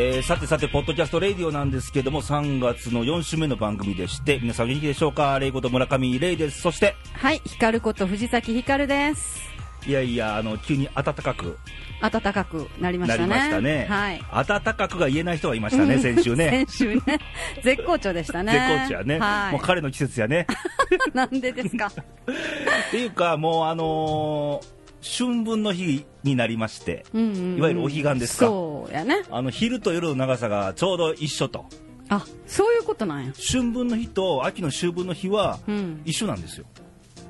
えーさてさて、ポッドキャストレイディオなんですけども、3月の4週目の番組でして、皆さん元気でしょうか？レイこと村上レイです。そして、はい、光ること藤崎光です。いやいや、あの、急に暖かく暖かくなりましなたね。たね。はい。暖かくが言えない人がいましたね、先週ね。先週ね。絶好調でしたね。絶好調やね、はい。もう彼の季節やね。なんでですか？っていうか、もうあのー春分の日になりまして、うんうんうんいわゆるお彼岸ですかそうやね。あの昼と夜の長さがちょうど一緒と、あ、そういうことなんや。春分の日と秋の秋分の日はうん。一緒なんですよ。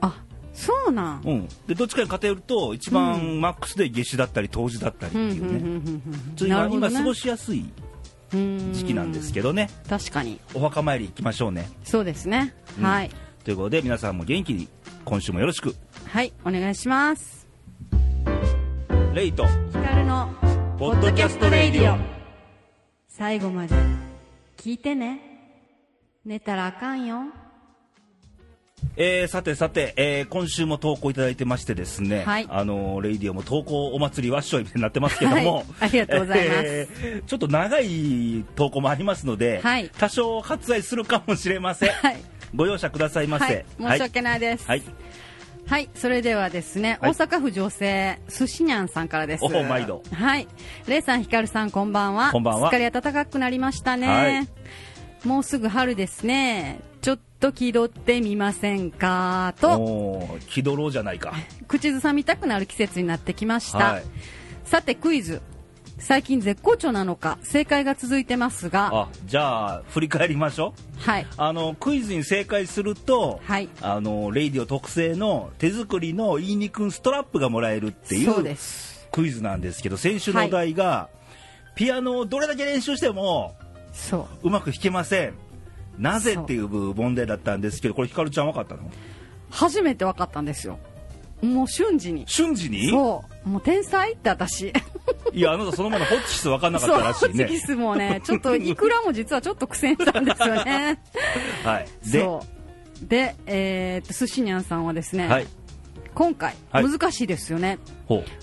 あ、そうなん。うん、でどっちかに偏ると、一番マックスで夏至だったり、冬至だったりってうんうんいうね、今過ごしやすいうん時期なんですけどね、確かに。お墓参り行きましょうね。そうですね。うんはい。ということで、皆さんも元気に、今週もよろしく。はい、お願いします。レイと光のポッドキャストレイディオ。最後まで聞いてね。寝たらあかんよ。えーさてさて、えー今週も投稿いただいてましてですね、はいあのーレイディオも投稿お祭りわっしょいみたいになってますけども、はい ありがとうございますえーちょっと長い投稿もありますので、はい多少割愛するかもしれません。はい。ご容赦くださいませ。はい、申し訳ないです。はい。はい、それではですね、はい大阪府女性、寿司にゃんさんからです。お毎度はい。レイさん、ヒカルさん、こんばんは。こんばんはすっかり暖かくなりましたね。はいもうすぐ春ですね。ちょっと気取ってみませんか？と、気取ろうじゃないか。口ずさみたくなる季節になってきました。はい。さて、クイズ。最近絶好調なのか、正解が続いてますが、あ、じゃあ、振り返りましょう。はい。あの、クイズに正解すると、はい。あの、レイディオ特製の手作りの言いにくんストラップがもらえるっていうそうです。クイズなんですけど、先週のお題が、ピアノをどれだけ練習してもそう。うまく弾けません。なぜっていう問題だったんですけど、これ、ひかるちゃん分かったの？初めて分かったんですよ。もう瞬時に。瞬時に？そう。もう天才って私。いや、あなたそのままホッチキス分かんなかったらしいそう、ホチキね。スもね、ちょっといくらも実はちょっと苦戦したんですよね。はい。で、そう。で、えー、っと、寿司にゃんさんはですね、はい。今回、はい難しいですよね。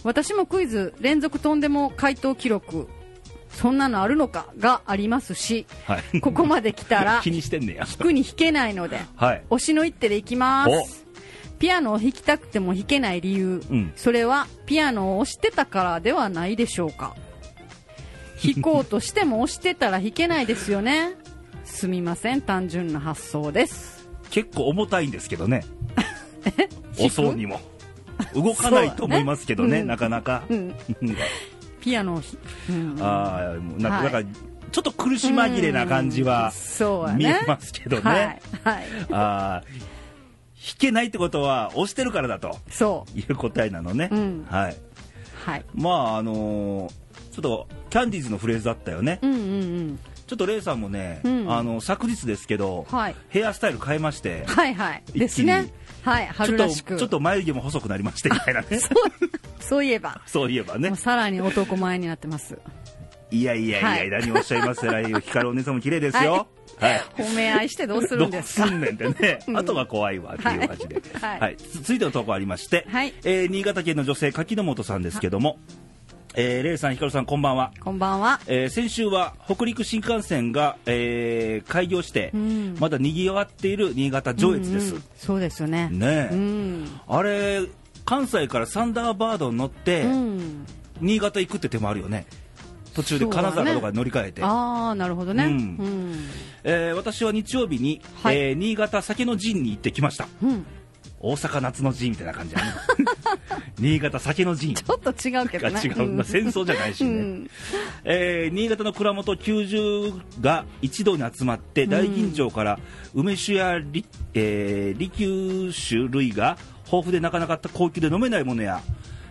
私もクイズ、連続とんでも回答記録、そんなのあるのか？がありますし、はい。ここまで来たら 気、にしてんねや。弾くに弾けないので、はい。推しの一手でいきます。ピアノを弾きたくても弾けない理由、うん。それはピアノを押してたからではないでしょうか。弾こうとしても押してたら弾けないですよね。すみません単純な発想です。結構重たいんですけどね。遅うにも。動かないと思いますけどね、そう。ねうんなかなか。うん。ピアノをひ、うん。ああ、もうなんか、はい。なんかちょっと苦し紛れな感じはそうやね。見えますけどね。はい、はい、ああ、弾けないってことは押してるからだとそいう答えなのね。うんはい。うはいまあ、あのーちょっと、キャンディーズのフレーズだったよね。うんうんうんちょっとレイさんもね、うんあの、昨日ですけど、はいヘアスタイル変えまして、はいはいですねはいちょっと、春らしくちょっと眉毛も細くなりましてみたいなね。そういえばそういえばね。さらに男前になってますいやいやいや、はい何をおっしゃいますやらいよ。光るお姉さんも綺麗ですよ。はい。褒め合いしてどうするんですか？どうすんねんってね。うん。あとは怖いわっていう感じで。はい。はい。つ続いての投稿ありまして、はい。えー新潟県の女性、柿本さんですけども、えー、レイさん、光さん、こんばんは。こんばんは。えー先週は北陸新幹線が、えー開業して、うん。まだ賑わっている新潟上越です。うんうん。そうですよね。ねえ、うん、あれ、関西からサンダーバードに乗って、うん、新潟行くって手もあるよね。途中で金沢とかに乗り換えて。ああなるほどね。ううん。んえー私は日曜日に、はい。えー新潟酒の陣に行ってきました。うん、大阪夏の陣みたいな感じだね。新潟酒の陣。ちょっと違うけどね。が 違うな。戦争じゃないしね、うん。えー新潟の蔵元90が一堂に集まって大吟醸から梅酒やり、えー、利休酒類が豊富でなかなか高級で飲めないものや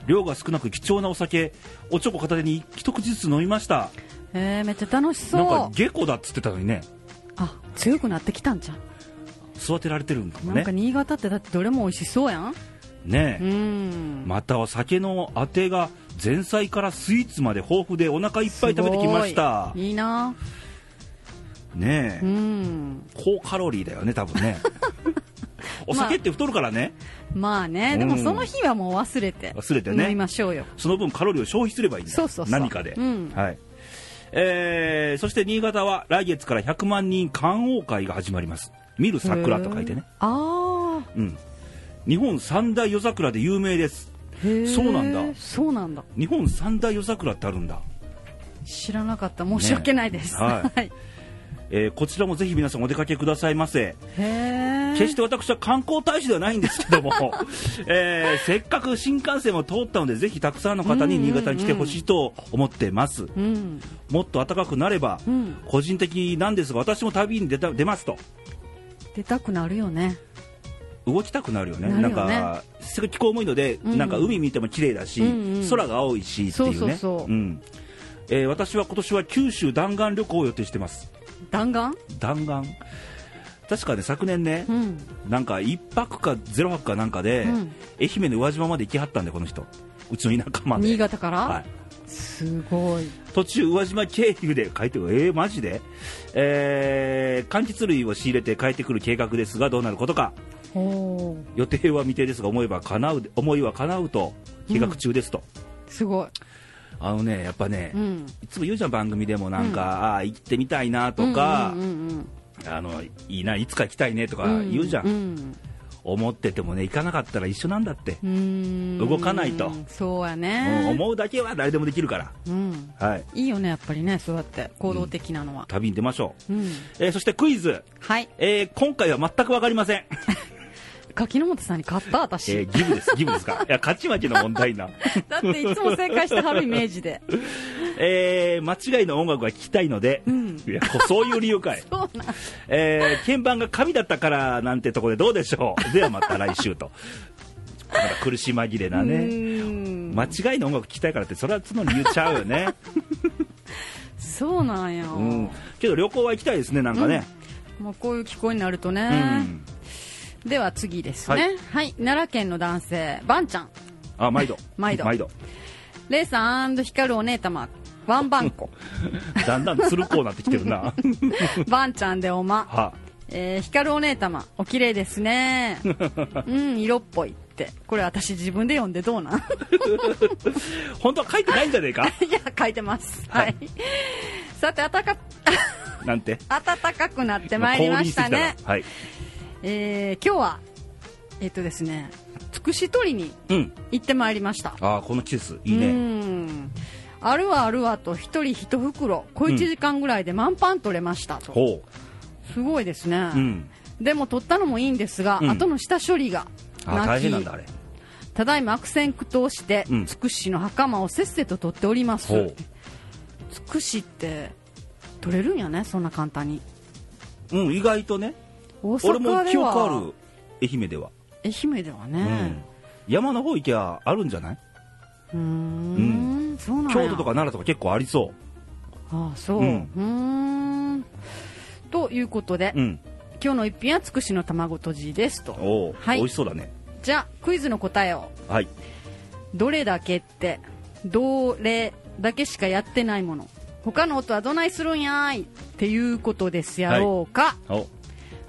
量が少なく貴重なお酒おちょこ片手に一口ずつ飲みました。えー、めっちゃ楽しなんかそう下戸だっつってたのにね。あ強くなってきたんじゃ。ん育てられてるんかもね。なんか新潟ってだってどれも美味しそうやん。ねえ。うん。または酒のあてが前菜からスイーツまで豊富でお腹いっぱい食べてきました。い。いいな。ねえ、うん。高カロリーだよね多分ねお酒って太るからね、まあねでもその日はもう忘れて忘れてね。飲みましょうよ。その分カロリーを消費すればいいんだ。そうそうそう。何かで、うん。はい。えーそして新潟は来月から100万人観桜会が始まります。見る桜と書いてね、あうん、日本三大夜桜で有名です。そうなんだ。そうなんだ。日本三大夜桜ってあるんだ、知らなかった。申し訳ないです、ねはい。はい、えーこちらもぜひ皆さんお出かけくださいませ。決して私は観光大使ではないんですけども、えーせっかく新幹線も通ったのでぜひたくさんの方に新潟に来てほしいと思ってます、うんもっと暖かくなれば、うん。個人的なんですが私も旅に出た出ますと。出たくなるよね。動きたくなるよね。なね。んかすごい気候もいいので、うん。なんか海見ても綺麗だし、うんうん。空が青いしっていうね。そうそうそうん。えー私は今年は九州弾丸旅行を予定してます弾丸？弾丸。確かね昨年ね、うん。なんか1泊か0泊かなんかで、うん。愛媛の宇和島まで行きはったんでこの人。うちの田舎まで。新潟から、はい、すごい。途中宇和島経由で帰ってくる。えー、マジで、えー、柑橘類を仕入れて帰ってくる計画ですがどうなることか。予定は未定ですが思えば叶う思いは叶うと計画中ですと、すごいあのねやっぱね、うん。いつも言うじゃん番組でもなんか、ああ行ってみたいなとか、うんうんあのいいないつか行きたいねとかうんうん言うじゃん、うん。思っててもね行かなかったら一緒なんだって、動かないと。そうやうんね、思うだけは誰でもできるから、うん、はい、いいよねやっぱりねそうやって。行動的なのは。旅に出ましょう、うん、えーそしてクイズ、はい。えー今回は全く分かりません、柿本さんに勝った私、えーギブですギブですか。いや勝ち負けの問題な、だっていつも正解してはるイメージで。えー間違いの音楽が聴きたいので、うん。いやこそういう理由かい。そうなん。えー鍵盤が紙だったからなんてところでどうでしょう。ではまた来週と。まだ苦し紛れなうね間違いの音楽聴きたいからってそれはその理由ちゃうよね、そうなんや、うん、けど旅行は行きたいですねなんかね、もうこういう気候になるとね、うんでは次ですね。ははい、奈良県の男性ばんちゃん。あ毎度。毎度。毎度。レイさん光るお姉様ワンバンコ。だんだんつるこうなってきてるな。ばんちゃんでおま。は。えー、光るお姉様お綺麗ですね。うん色っぽいって。これ私自分で読んでどうなん？本当は書いてないんじゃねえか？いや書いてます。は、はい。いさて暖かなんて？暖かくなってまいりましたね。はいえー、今日はえっ、とですねつくし取りにうん。行ってまいりました。ああこの季節いいうねん。あるわあるわと一人一袋小1時間ぐらいで満帆取れましたと、ほすごいですね、ううん。でも取ったのもいいんですが、うん。後の下処理が大変なんだあれ。ただいま悪戦苦闘して、うんつくしの袴をせっせと取っております。つくしって取れるんやねそんな簡単に。うん意外とね。大俺も阪で記憶あはる愛媛では、愛媛ではうん。ね山の方行きゃあるんじゃない？うーんそうなんや。京都とか奈良とか結構ありそああそう。ううん。ということで、ううん。今日の一品はつくしの卵とじですと。おお、はい。美味しそうだね。じゃあクイズの答えを。はい。どれだけってどれだけしかやってないもの。他の音はどないするんやーい。っていうことですやろうか、お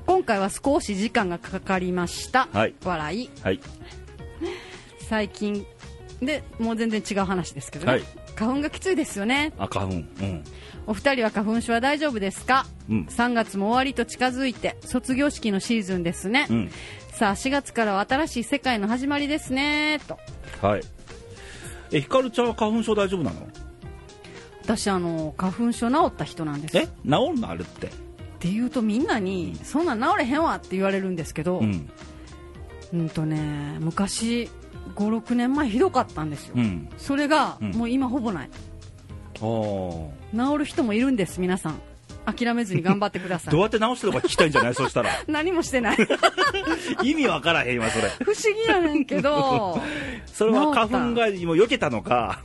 今回は少し時間がかかりました、はい。笑い。はい。最近。でもう全然違う話ですけどね、はい。花粉がきついですよね。あ花粉。うん。お二人は花粉症は大丈夫ですか、うん。3月も終わりと近づいて卒業式のシーズンですね、うん。さあ4月からは新しい世界の始まりですね。と。はい。えひかるちゃんは花粉症大丈夫なの？私あの花粉症治った人なんです。え？治るの？あるってって言うとみんなにそんなん治れへんわって言われるんですけど、ううん、んとね昔56年前ひどかったんですよ、うん。それがうん。もう今ほぼない。あー。治る人もいるんです皆さん。諦めずに頑張ってください。どうやって直してるのか聞きたいんじゃない？そしたら。何もしてない。意味わからへんわそれ。不思議やねんけど。それは花粉がもう避けたのか。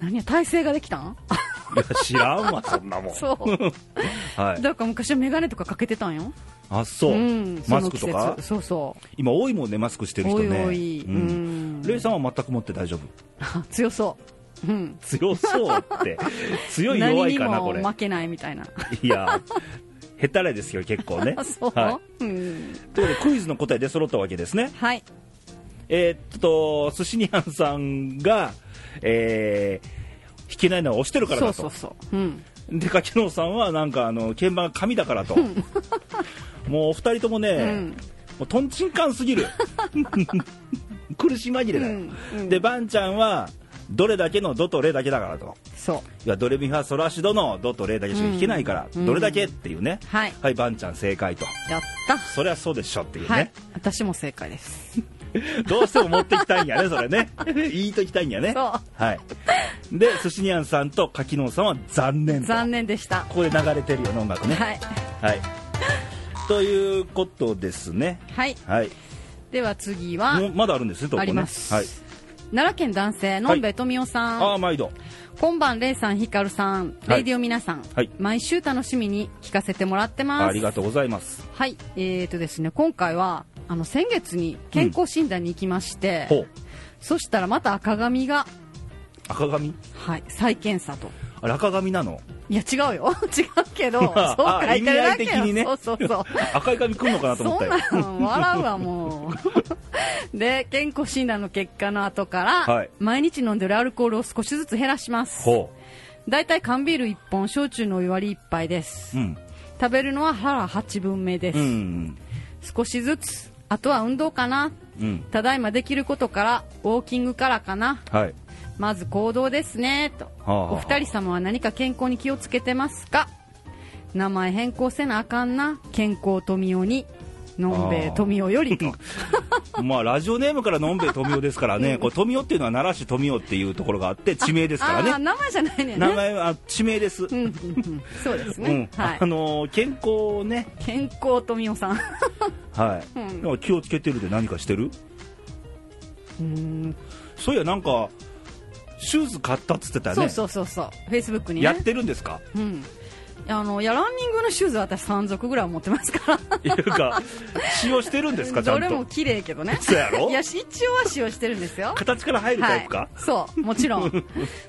何や体勢ができたん？いや知らんわそんなもん。そう。はい。だから昔は眼鏡とかかけてたんよ。あそう、ん、そマスクとか？そうそ今多いもんねマスクしてる人ね。おい、ううん。ん、レイさんは全く持って大丈夫？あ 強そう、うん、強そうって。強い弱いかなこれ。も負けないみたいな。いやへたれですよ結構ね。あ そう、はうん、い、ということでクイズの答え出揃ったわけですね。はい。えーっと寿司にゃんさんが、えーけないのは押してるからだと。そうそうそう。うん。で柿野さんはなんかあの鍵盤が紙だからと。もうお二人ともね、うん。もうとんちんかんすぎる。苦し紛れだよ、うんうん。でバンちゃんはどれだけのドとレだけだからと。そう。いやドレミファソラシドのドとレだけしか弾けないから、うん。どれだけっていうね、はい。はいバンちゃん正解と。やった。そりゃそうでしょっていうね、はい。私も正解です どうしても持ってきたいんやねそれね。言いときたいんやね。そう。はい。で寿司にゃんさんと柿野さんは残念と。残念でした。ここで流れてるよね音楽ね。はい。はい。ということですね。はい。はい。では次はまだあるんですね投稿ねあります、はい。奈良県男性のんべえ富夫さん、ああ毎度。今晩レイさんひかるさんはい。レイディオ皆さん、はい。毎週楽しみに聞かせてもらってます。ありがとうございます。はい。えーとですね今回はあの先月に健康診断に行きまして、ほう。そしたらまた赤髪が赤髪？はい再検査と。あれ赤髪なの？いや違うよ。違うけど そうあ書いてるだけ意味合い的にね。よそうそうそう。赤い髪くんのかなと思そんったよ。なん笑うわもう。で健康診断の結果の後から、はい。毎日飲んでるアルコールを少しずつ減らします。ほだいたい缶ビール1本焼酎のお湯割り1杯です、ううん。食べるのは腹8分目です、うん。少しずつあとは運動かな。うん。ただいまできることからウォーキングからかな。はい。まず行動ですね。と、はあはあ。お二人様は何か健康に気をつけてますか？名前変更せなあかんな。健康富夫にのんべえ富夫よりと。まあラジオネームからのんべえ富夫ですからね、これ富夫っていうのは奈良市富夫っていうところがあって地名ですからね。名前じゃないね。名前は地名です、うんうんうん。そうですね、うん。はい。あのー健康をね。健康富夫さん。はい、うん。なんか気をつけてるで何かしてる？うん。そういやなんかシューズ買ったっつってたよね。そうそうそうそう。フェイスブックにね。やってるんですか？うんあのいやランニングのシューズは私3足ぐらい持ってますから。いうか使用してるんですかちゃんとどれも綺麗けどねそうやろいや一応は使用してるんですよ形から入るタイプか、はい、そうもちろん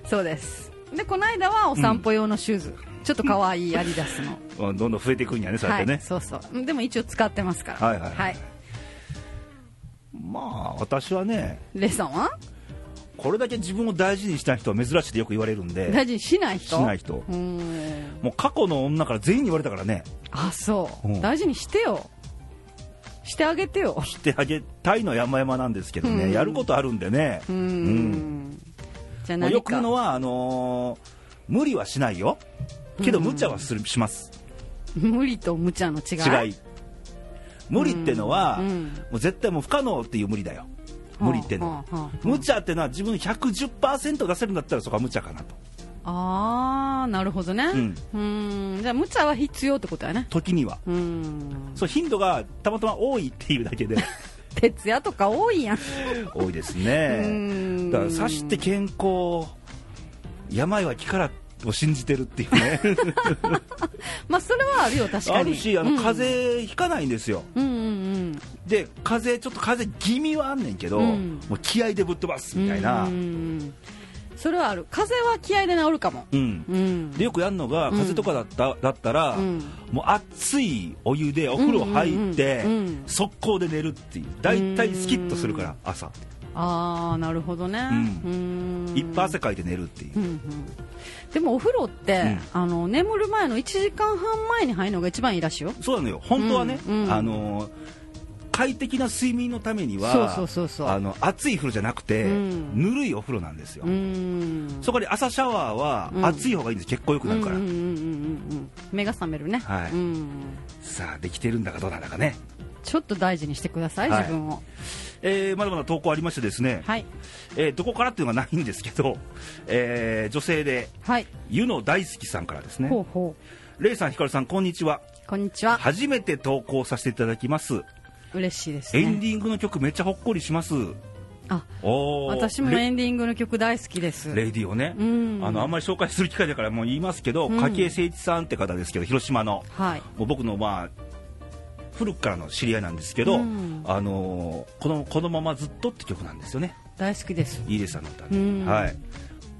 そうですでこの間はお散歩用のシューズ、ちょっと可愛いアディダスのどんどん増えていくんやねそうやってね、はい、そうそうでも一応使ってますからはいはいまあ私はねレイさんはこれだけ自分を大事にした人は珍しいってよく言われるんで大事にしない人？しない人。もう過去の女から全員に言われたからね。あそう、うん。大事にしてよ。してあげてよ。してあげたいの山々なんですけどね、うん。やることあるんでね。うーん。うん。じゃあよく言うのはあのー無理はしないよ。けど無茶はするします。無理と無茶の違い？違い。無理ってのは、うん。もう絶対もう不可能っていう無理だよ無理っての。は、無茶ってのは自分110%出せるんだったらそこは無茶かなと。ああなるほどね。うん。ーん。じゃあ無茶は必要ってことやね。時には。うーん。そう頻度がたまたま多いっていうだけで。徹夜とか多いやん。多いですね。ん。だからさして健康。病は気からを信じてるっていうね。まあそれはあるよ確かに。あるしあのうん。風邪ひかないんですよ、うんうんで風邪ちょっと風邪気味はあんねんけど、うん。もう気合でぶっ飛ばすうんみたいな、うんうんそれはある。風邪は気合で治るかも。うん。うん。でよくやるのがうん。風邪とかだった,、だったら、うん。もう熱いお湯でお風呂入って、うんうんうん速攻で寝るっていう。大体スキッとするから朝ああなるほどね。うん。うん。一発汗かいて寝るっていう、うんうんでもお風呂って、あの眠る前の1時間半前に入るのが一番いいらしいよ。そうなのよ。本当はね、うんうん。あの快適な睡眠のためにはあの熱い風呂じゃなくて、うん。ぬるいお風呂なんですよ、うん。そこで朝シャワーはうん。熱い方がいいんです。結構よくなるから、うんうんうんうんうん。目が覚めるね、はい。うん、さあできてるんだかどうなんだかね、ちょっと大事にしてください、はい。自分をえーまだまだ投稿ありましてですね、はい。えーどこからっていうのがないんですけど、えー女性ではい。湯の大好きさんからですね。ほうほレイさんひかるさんこんにちは。うこんにちは。初めて投稿させていただきます。嬉しいですエンねディングの曲めっちゃほっこりします。あ私もレエンディングの曲大好きです。レイディをね、うん。あのあんまり紹介する機会だからもう言いますけど、うん。筧誠一さんって方ですけど広島の。はい。もう僕のまあ古くからの知り合いなんですけど、うん。あのーこのこのままずっとって曲なんですよね。大好きです。いいですあの歌ね、うん。はい。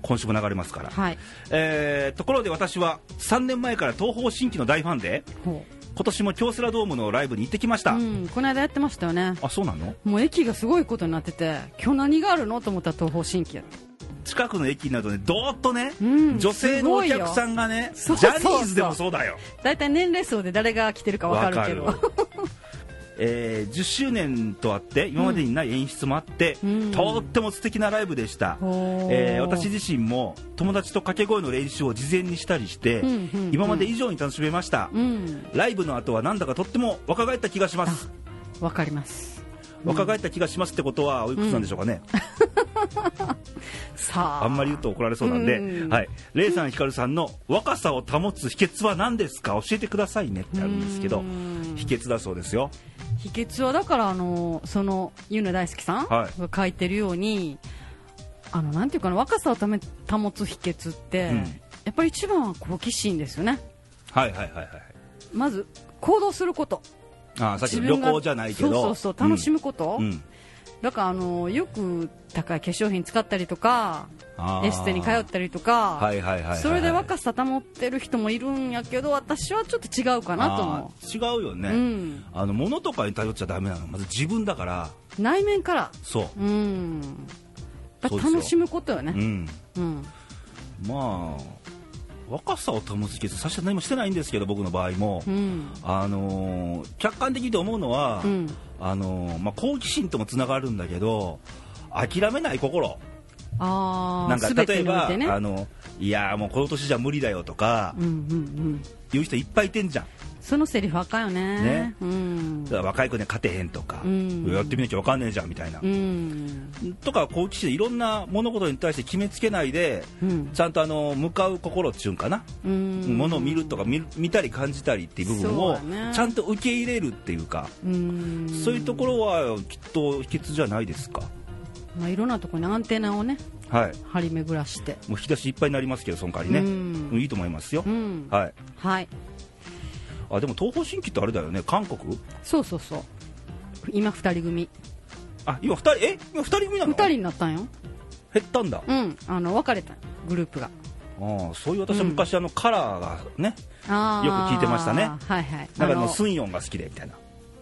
今週も流れますから、はい。えーところで私は3年前から東方神起の大ファンでほ今年も京セラドームのライブに行ってきました、う、うん、この間やってましたよね。あそうなの？もう駅がすごいことになってて今日何があるの？と思ったら東方神起やった近くの駅などねどーっとね、うん女性のお客さんがねジャニーズでもそうだよ。大体年齢層で誰が来てるか分かるけど。えー10周年とあって今までにない演出もあって、うん。とっても素敵なライブでした、おーえー私自身も友達と掛け声の練習を事前にしたりして、うんうんうん。今まで以上に楽しめました、うん。ライブの後はなんだかとっても若返った気がします。分かります若返った気がしますってことはおいくつなんでしょうかね、さあ。あんまり言うと怒られそうなんで、うん。はい、レイさん、ヒカルさんの若さを保つ秘訣は何ですか？教えてくださいねってあるんですけどうん。秘訣だそうですよ。秘訣はだからあのそのゆぬ大好きさんはが書いてるように、あのなんていうかな若さをため保つ秘訣って、うん。やっぱり一番は好奇心ですよね。はいはいはいはい。まず行動することあーさっきの旅行じゃないけど。そうそうそう楽しむこと、うん。うんだからあのよく高い化粧品使ったりとかエステに通ったりとか、はいはいはいそれで若さ保ってる人もいるんやけど私はちょっと違うかなと思あー違うよね、う、うん、あの物とかに頼っちゃダメなの。まず自分だから。内面から。そう。うん。楽しむことよね。うん。うん。まあ若さを保つ秘訣最初は何もしてないんですけど僕の場合も、うん。あのー客観的に思うのは、うん。あのーまあ、好奇心ともつながるんだけど諦めない心。あなんか例えば、ねあのいやーもうこの年じゃ無理だよとかうんうんうん。言う人いっぱいいてんじゃんそのセリフあかんよね。ね。うん。若い子には勝てへんとか、うん。やってみなきゃ分かんねえじゃんみたいな、うん。とか好奇心でいろんな物事に対して決めつけないでうん。ちゃんとあの向かう心っていうんかな、うん。物を見るとか見る見たり感じたりっていう部分をちゃんと受け入れるっていうか、うん。そういうところはきっと秘訣じゃないですか。まあいろんなところにアンテナをねはい。張り巡らして。もう引き出しいっぱいになりますけどその代わりね、うん。うんいいと思いますよ、うん。はい。はいあでも東方神起ってあれだよね韓国？そうそうそう。今二人組。あ今二人え？今二人組なの？二人になったんよ。減ったんだ、うん。あの別れた。グループが。ああそういう私は昔、あのカラーがねよく聞いてましたね。はいはい。なんかあのあのスンヨンが好きでみたいな。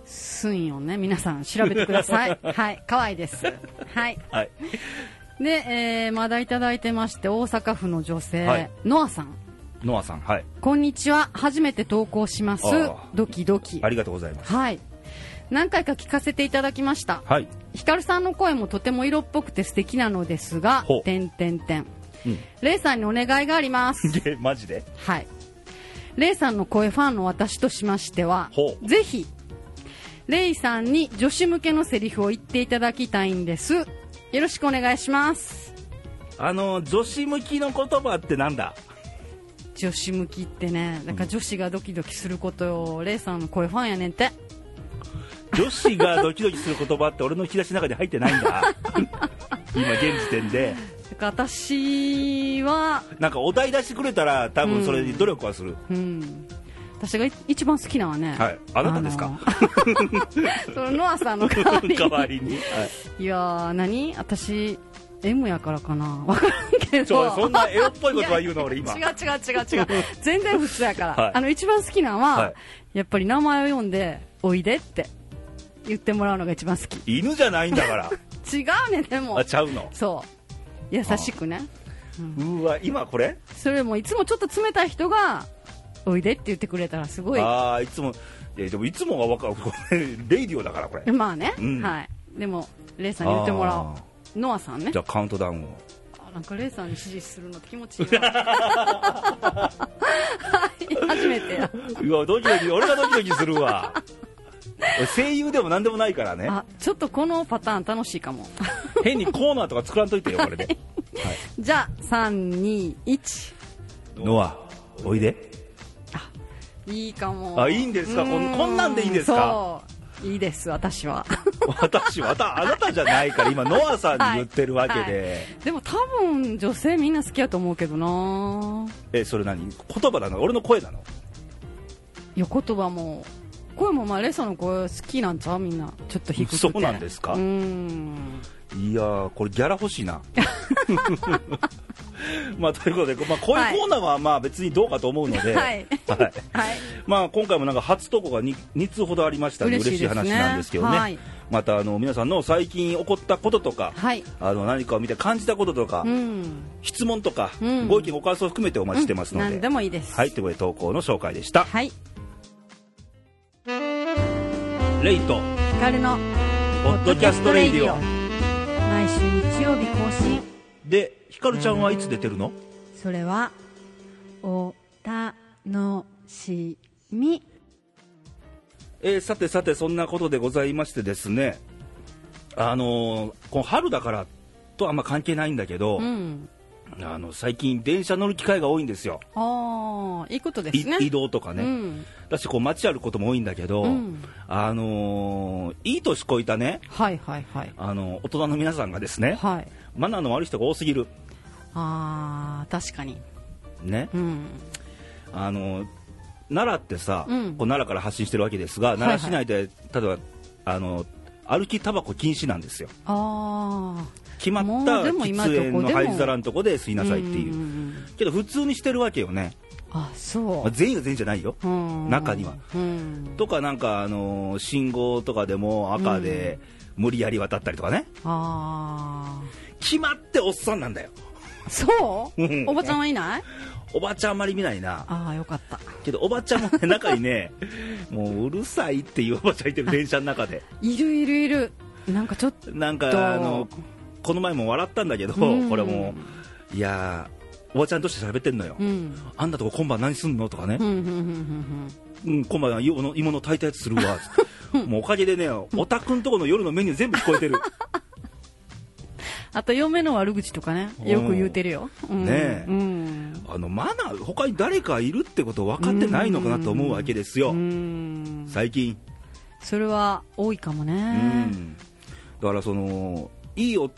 スンヨンね。皆さん調べてください。はい。可愛いです。はい。はい。で、えーまだいただいてまして大阪府の女性、はい。ノアさんノアさんはい。こんにちは。初めて投稿します。ドキドキ。ありがとうございます。はい。何回か聞かせていただきました。はい。ヒカルさんの声もとても色っぽくて素敵なのですがほう、てんてんてん。うん。レイさんにお願いがあります。でマジで？はい。レイさんの声ファンの私としましてはぜひ、レイさんに女子向けのセリフを言っていただきたいんです。よろしくお願いします。あの女子向きの言葉ってなんだ？女子向きってね、なんか女子がドキドキすることよ。レイさんの声ファンやねんって。女子がドキドキする言葉って俺の引き出しの中に入ってないんだ。今現時点で。私は、なんかお題出してくれたら多分それに努力はする、うん。私が一番好きなのはね、はい。あなたですか？そのノアさんの代わりに。い。いやー何？私 M やからかな。分からんけど。そんなエロっぽいことは言うの俺今。違う違う違う違う。全然普通やから、はい。あの一番好きなのは、はい。やっぱり名前を読んで「おいで」って言ってもらうのが一番好き。犬じゃないんだから。違うねでも。あちゃうの？そう。優しくね。うわ今これ？それもいつもちょっと冷たい人が「おいで」って言ってくれたらすごい。ああいつも。えでもいつもが分かる。これレイディオだからこれ。まあね、うん。はい。でもレイさんに言ってもらおあうノアさんね。じゃあカウントダウンを。あなんかレイさんに指示するのって気持ちいいな。はい初めて。やうわドキドキ俺がドキドキするわ。俺声優でも何でもないからね。あちょっとこのパターン楽しいかも。変にコーナーとか作らんといてよこれで、じゃあ321ノアおいで。いいかも。あいいんですか？こんうこんなんでいいんですか？そういいです私は。私またあなたじゃないから今ノアさんに言ってるわけで、はい。でも多分女性みんな好きやと思うけどな。えそれ何？言葉なの？俺の声なの？いや言葉も声もまあレソの声好きなんちゃう？みんな。ちょっと低くて。そうなんですか？うんいやーこれギャラ欲しいな。まあということで、まあ、こういうコーナーはまあ別にどうかと思うので、はい。はい。はい。まあ、今回もなんか初投稿が 2, 2通ほどありました。ので嬉しい話なんですけどね、はい。またあの皆さんの最近起こったこととか、はい。あの何かを見て感じたこととか、うん。質問とか、うん。ご意見ご感想を含めてお待ちしてますので、何でもいいです。はいということで投稿の紹介でした。はい。レイと彼のポッドキャストレイディオ。毎週日曜日更新。でひかるちゃんはいつ出てるの？それはお楽しみ。えーさてさてそんなことでございましてですね。あのーこの春だからとはあんま関係ないんだけど、うんあの最近電車乗る機会が多いんですよ、ああいいことですね。い移動とかね、うん。だしこう街歩くことも多いんだけど、うん。あのーいい年こいたね。はいはいはい。あの大人の皆さんがですねはい。マナーの悪い人が多すぎる。あー確かに。ね。うん。あの奈良ってさ、うん。こう奈良から発信してるわけですが、はい奈良市内で例えばあの歩きタバコ禁止なんですよ。ああ決まった喫煙の灰皿のとこで吸いなさいっていう、けど普通にしてるわけよね、あそまあう、全員が全員じゃないよ、うん中には。うん。とかなんか、あのー信号とかでも赤で無理やり渡ったりとかね、あ決まっておっさんなんだよ。あそう？うん。おばちゃんはいない？おばちゃんあんまり見ないな。ああよかった。けどおばちゃんも、ね、中にね もううるさいっていうおばちゃんいてる電車の中で。いるいるいる。なんかちょっと。なんかあのこの前も笑ったんだけど、うん。これも。ういやーおばちゃんとして喋ってんのよ、うんあんなとこ今晩何すんの？とかね。うん、今晩は芋の芋の炊いたやつするわ。もうおかげでねおたくんとこの夜のメニュー全部聞こえてる。あと嫁の悪口とかねよく言うてるよ、うん、ねえ。うん。あのマナー他に誰かいるってこと分かってないのかなと思うわけですよ、うん。最近、それは多いかもうねん、だからそのいいお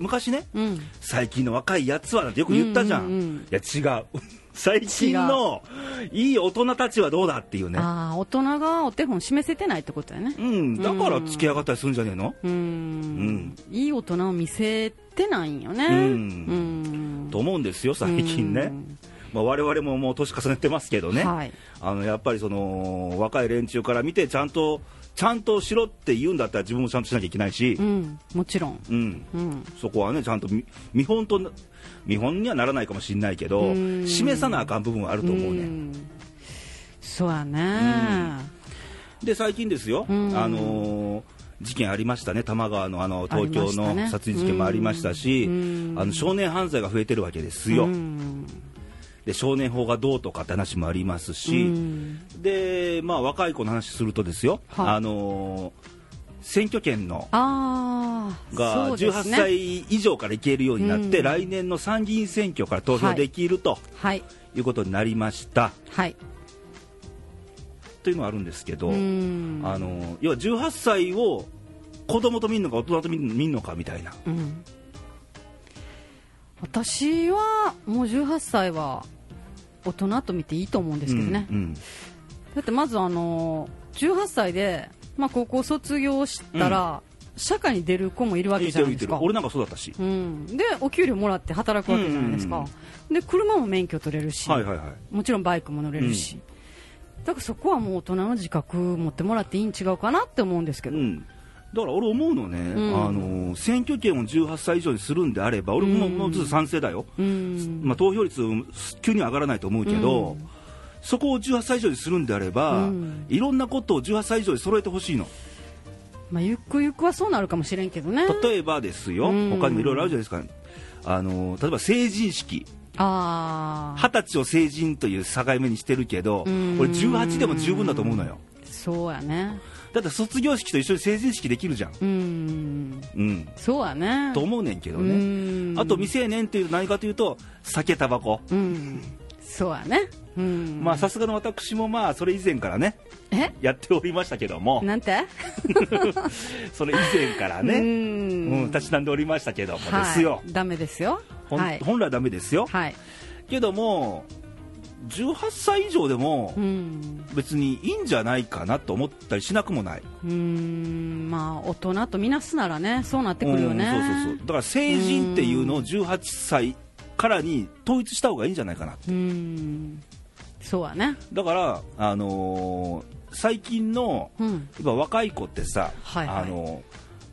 昔ね。うん。最近の若いやつはなんてよく言ったじゃん,、うんうんうん。いや違う。最近のいい大人たちはどうだっていうね。ああ大人がお手本示せてないってことだよね。うん。だから付き上がったりするんじゃねえの、うん。いい大人を見せてないんよね。うん。うん。と思うんですよ最近ね、まあ、我々ももう年重ねてますけどね、はい。あのやっぱりその若い連中から見てちゃんとちゃんとしろって言うんだったら自分もちゃんとしなきゃいけないし。う、んもちろん。うん。うん。そこはねちゃんと見見本とな見本にはならないかもしれないけどうん。示さなあかん部分はあると思うね、ん。そうやね。で最近ですよ、うん。あのー事件ありましたね、多摩川のあの東京の殺人事件もありましたし、うん。あの少年犯罪が増えてるわけですよ、うんで少年法がどうとかって話もありますし、うん。でまあ、若い子の話するとですよ、はい。あのー選挙権のが18歳以上からいけるようになって、うん。来年の参議院選挙から投票できるとはい。いうことになりました、はい。というのはあるんですけど、うん。あの要は18歳を子供と見るのか大人と見るのかみたいな、うん。私はもう18歳は大人と見ていいと思うんですけどね、うんうん。だってまずあの18歳で、まあ、高校卒業したら、社会に出る子もいるわけじゃないですか。る俺なんかそうだったし、うん、でお給料もらって働くわけじゃないですか、で車も免許取れるし、はいはいはい。もちろんバイクも乗れるし、だからそこはもう大人の自覚持ってもらっていいん違うかなって思うんですけど、うん、だから俺思うのね、ん。あの選挙権を18歳以上にするんであれば俺もうん。もうずっと賛成だよ、うん。まあ、投票率急には上がらないと思うけど、うん。そこを18歳以上にするんであれば、うん。いろんなことを18歳以上に揃えてほしいの。まあ、ゆくゆくはそうなるかもしれんけどね。例えばですよ、うん。他にもいろいろあるじゃないですか。あの例えば成人式。二十歳を成人という境目にしてるけどうん。俺18でも十分だと思うのよ。そうやねだって卒業式と一緒に成人式できるじゃん、うん。うん、そうやね。と思うねんけどうねん。あと未成年っていう何かというと酒タバコ。うん。そうやね。うん。まあさすがの私もまあそれ以前からねえ？やっておりましたけども。なんて？それ以前からうね、ん。うん、立ちなんでおりましたけどもはいですよ、ダメですよ。はい。本来はダメですよ、はい。けども18歳以上でもうん。別にいいんじゃないかなと思ったりしなくもない、うーん。まあ大人とみなすならねそうなってくるよね。うんそうそうそう。だから成人っていうのを18歳からに統一した方がいいんじゃないかな。うーん。そうやね。だから、あのー最近のうん。やっぱ若い子ってさ、はいはい。あの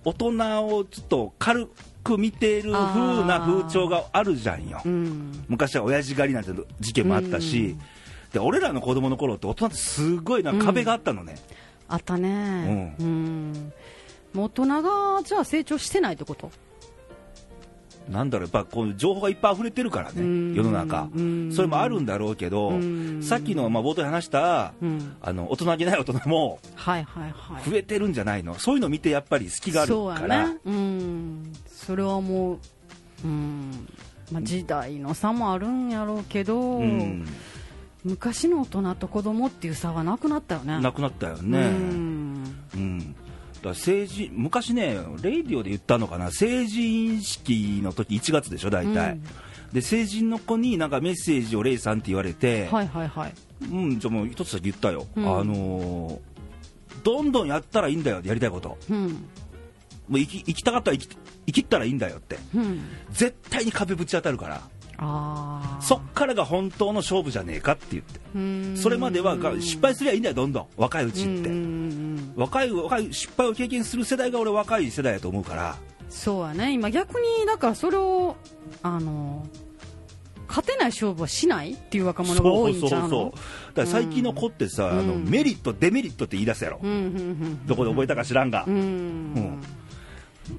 大人をちょっと軽く見てる風な風潮があるじゃんよ。うん。昔は親父狩りなんて事件もあったし、うん。で俺らの子供の頃って大人ってすごいな壁があったのね、あったね。うん。もう大人がじゃあ成長してないってこと？なんだろうやっぱこう情報がいっぱい溢れてるからね、うん。世の中、うん。それもあるんだろうけど、うん。さっきの、まあ、冒頭で話した、うん。あの大人げない大人も増えてるんじゃないの、そういうの見てやっぱり隙があるそうやから、ね。うんそれはもううんまあ時代の差もあるんやろうけど、うん。昔の大人と子供っていう差はなくなったよね。なくなったよね。うん。うん。だから成人昔ね、レイディオで言ったのかな、成人式の時1月でしょ、大体、うん。で成人の子になんかメッセージをレイさんって言われて、はいはいはい。うん、じゃあもう一つだけ言ったよ、うん。あのーどんどんやったらいいんだよ、やりたいこと、うんもう生き生きたかったら生き生きったらいいんだよって、うん。絶対に壁ぶち当たるから、ああそっからが本当の勝負じゃねえかって言って、うん。それまではが失敗すりゃいいんだよ、どんどん、若いうちって。若い若い失敗を経験する世代が俺若い世代だと思うから。そうやね。今逆にだからそれをあの勝てない勝負はしないっていう若者が多いんちゃうのだから最近の子ってさ、うん。あのメリットデメリットって言い出すやろ、うんうんうんどこで覚えたか知らんが、うん。ん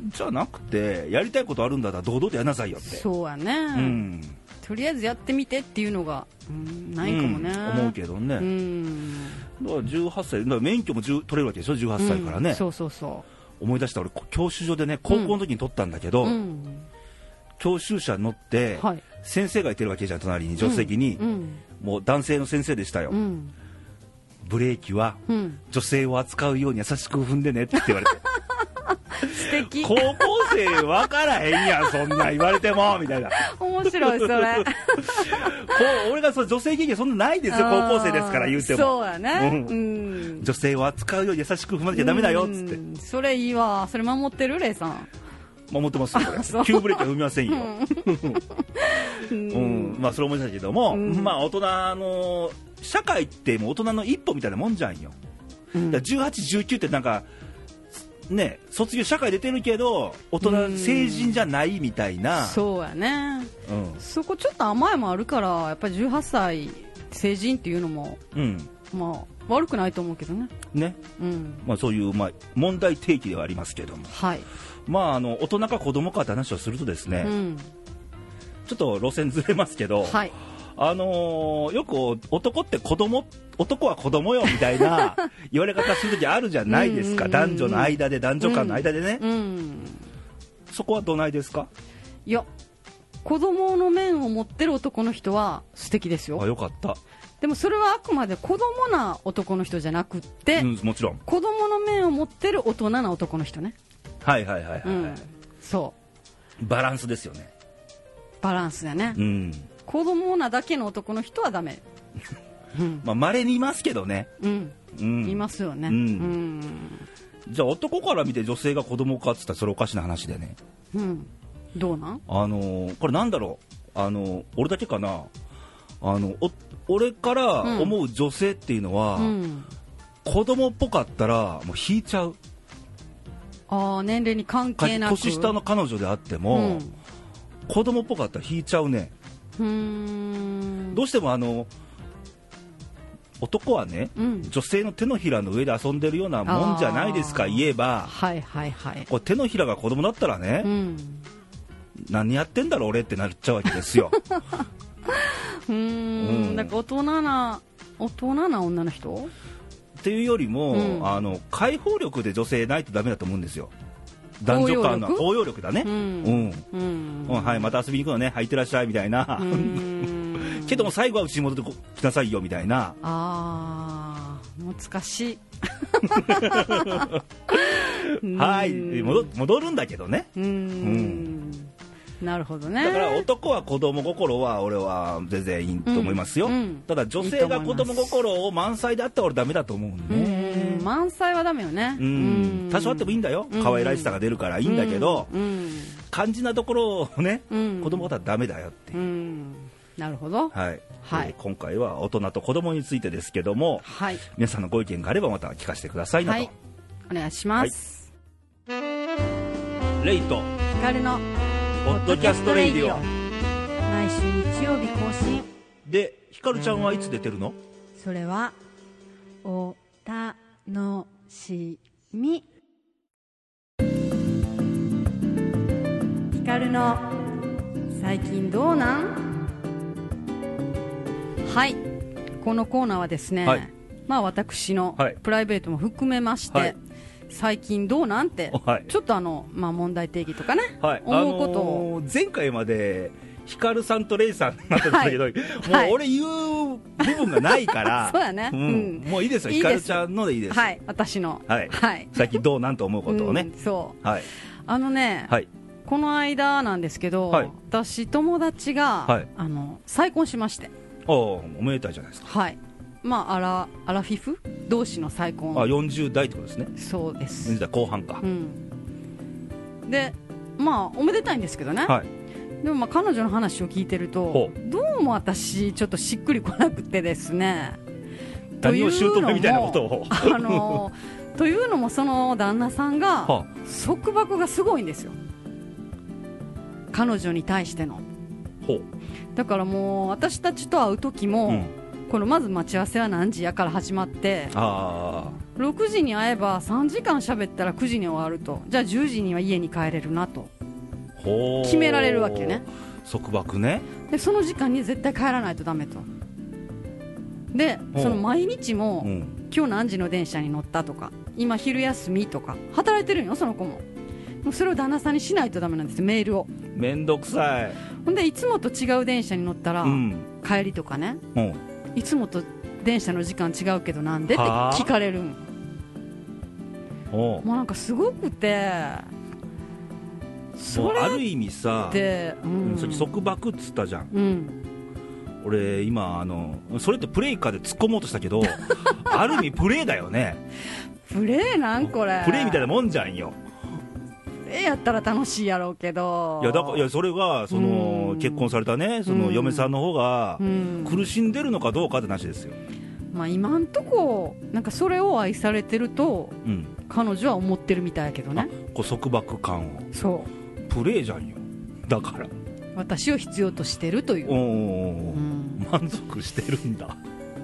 じゃなくてやりたいことあるんだったら堂々とやりなさいよって。そうやね、うん。とりあえずやってみてっていうのが、うんないかもね、うん思うけどね、うん。だから18歳だから免許も10取れるわけでしょ？18歳からね、うんそうそうそ思い出した俺教習所でね高校の時に取ったんだけど、教習車に乗って、はい。先生がいてるわけじゃん隣に助手席に、うん。もう男性の先生でしたよ、うん。ブレーキはうん。女性を扱うように優しく踏んでねって言われて 素敵。高校生分からへんやんそんなん言われてもみたいな。こ面白いそれ。う俺がその女性経験そんなないですよ。高校生ですから言うても。そうやね。ううん。女性を扱うように優しく踏まなきゃダメだよっつって。うん。それいいわ。それ守ってるレイさん。守ってますよ急 ブレーキは踏みませんよ、うん。まあそれ思い出したけども、うん。まあ大人の社会ってもう大人の一歩みたいなもんじゃんよ。うん。だから18、19ってなんか、ね、卒業社会出てるけど、大人、うん成人じゃないみたいな、そうやね。うん。そこちょっと甘えもあるからやっぱり18歳成人っていうのもうん。まあ悪くないと思うけどね。ね。うん。まあ、そういう、まあ、問題提起ではありますけども、はい、まあ、あの大人か子供かって話をするとですね、うん。ちょっと路線ずれますけど、はいあのーよく男って子供男は子供よみたいな 言われ方するときあるじゃないですか、うん。うんうんうん男女の間で、男女間の間でね、うん。そこはどないですか？いや子供の面を持ってる男の人は素敵ですあよよかった、でもそれはあくまで子供な男の人じゃなくって、うん、もちろん、子供の面を持ってる大人な男の人ね、はいはいはいはい、うん、そう。バランスですよね。バランスだね、うん子供なだけの男の人はダメ。うん、まあ、稀にいますけどね、うん。うん、いますよね。ううん。ん、じゃあ男から見て女性が子供かっつったらそれおかしな話でね、うん、どうなん？あのーこれなんだろう、あのー俺だけかな？あのお俺から思う女性っていうのは、うん。子供っぽかったらもう引いちゃう。ああ年齢に関か係なく。年下の彼女であっても、子供っぽかったら引いちゃうね。うんうんどうしてもあの男はね、うん。女性の手のひらの上で遊んでるようなもんじゃないですか言えば。はいはいはい。これ手のひらが子供だったらね、うん。何やってんだろ俺ってなっちゃうわけですよ。うん。ん。なんか大人な大人な女の人？っていうよりも、うん。あの解放力で女性ないとダメだと思うんですよ男女間の。包応用力だね。ううん、ん。うんはい、また遊びに行くのね、はい、いってらっしゃいみたいな、けども最後はうちに戻ってきなさいよみたいな、あー難しい。はい。戻戻るんだけどね、うーん。なるほどね。だから男は子供心は俺は全然いいと思いますよ、うん。うん。ただ女性が子供心を満載であったら俺ダメだと思ううんね満載はダメよね。うん。多少あってもいいんだよ。うん。可愛らしさが出るからいいんだけど、うん。肝心なところをね、うん。子供ことはダメだよっていう。う、ん。なるほど。はい。はい。えー今回は大人と子供についてですけどもはい。皆さんのご意見があればまた聞かせてくださいなと、はい。お願いします。レイと光のポッドキャストレイディオ。毎週日曜日更新。でひかるちゃんはいつ出てるの？それはお楽しみ。ヒカルの最近どうなん？はい。このコーナーはですね、はい。まあ私のはい。プライベートも含めまして、はい。最近どうなんて、はい。ちょっとあの、まあ、問題定義とかね、はい、思うことを、あのー前回までヒカルさんとレイさんになってたんだけど、はい。もうはい。俺言う部分がないから そうやね。ん。うん。もういいですよ。ヒカルちゃんのでいいです、はい。私の。はい。はい、最近どうなんと思うことをね。うん、そう。はい。あのね、はい。この間なんですけど、はい。私、友達が、はい。あの再婚しまして、おおめでたいじゃないですか。はい。まあ、アラアラフィフ？同士の再あ婚、40代ってことですね。そうです、40代後半か、うん、で、まあ、おめでたいんですけどね、はいでもまあ彼女の話を聞いてるとほ、どうも私、ちょっとしっくりこなくてですね。何を姑みたいなことを。あのというのも、その旦那さんが、は束縛がすごいんですよ、彼女に対しての。だからもう私たちと会う時も、うん。このまず待ち合わせは何時やから始まってあ6時に会えば3時間喋ったら9時に終わると。じゃあ10時には家に帰れるなと決められるわけね。束縛ね。でその時間に絶対帰らないとダメと。でその毎日も、うん。今日何時の電車に乗ったとか今昼休みとか働いてるんよその子も。もうそれを旦那さんにしないとダメなんですよメールを。めんどくさい。ほんでいつもと違う電車に乗ったら、うん。帰りとかね。うん。いつもと電車の時間違うけどなんでってはあ。聞かれるもうなんかすごくてもそうれある意味さううん。んさっき束縛っつったじゃん。うん、俺今あのそれってプレイかで突っ込もうとしたけど ある意味プレイだよね。プレーなん？これ。プレイみたいなもんじゃんよ。プレーやったら楽しいやろうけど。いやだからいやそれがそのうん。結婚されたねそのうん嫁さんの方がうん。苦しんでるのかどうかって話ですよ、まあ、今んとこなんかそれを愛されてるとうん、彼女は思ってるみたいやけどあねこう束縛感を。そうプレイじゃんよ。だから。私を必要としてるという、うん、満足してるんだ。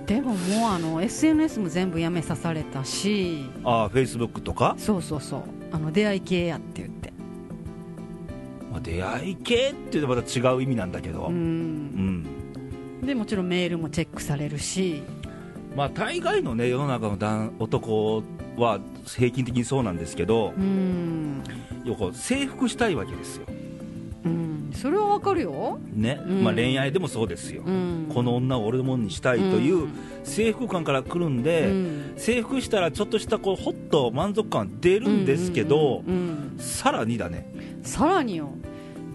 でももうあの SNS も全部やめさされたし。ああフェイスブックとか、そうそうそう。あの出会い系やって言って。まあ、出会い系っていうのはまた違う意味なんだけど、ううんん。でもちろんメールもチェックされるし。まあ大概のね世の中の男男は平均的にそうなんですけどうん、よく征服したいわけですよ。うん、それはわかるよ、ね、うん。まあ、恋愛でもそうですよ、うん、この女を俺のものにしたいという征服感から来るんで、うん。征服したらちょっとしたこうホッと満足感出るんですけど、さらにだね。さらによ。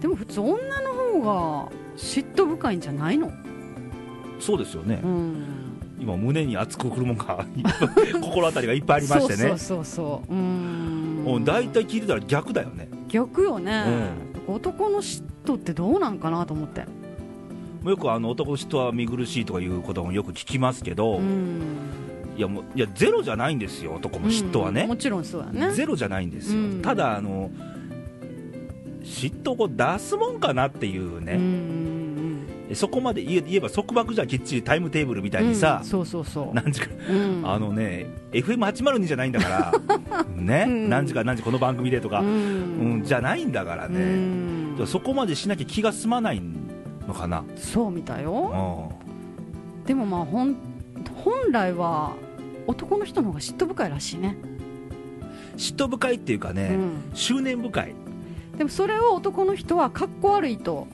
でも普通女の方が嫉妬深いんじゃないの、そうですよね、うん、今胸に熱くくるもんが 心当たりがいっぱいありましてね。そうそうそうん。大体聞いてたら逆だよね。逆よね、男の嫉妬ってどうなんかなと思って。よくあの男の人は見苦しいとかいうこともよく聞きますけど、うん。いやもういやゼロじゃないんですよ男も嫉妬はね、うんもちろんそうやね。ゼロじゃないんですよ、うん。ただあの嫉妬を出すもんかなっていううんね、うんそこまで言えば束縛じゃきっちりタイムテーブルみたうんいにさ。うん、そうそうそう。何時か、うん。あのね FM802 じゃないんだから。ね、うん。何時か何時この番組でとか、ううんんじゃないんだからうね、んそこまでしなきゃ気が済まないのかな、そうみたいよ。うん。でもまあほん本来は男の人の方が嫉妬深いらしいね、嫉妬深いっていうかね、うん。執念深い。でもそれを男の人はかっこ悪いと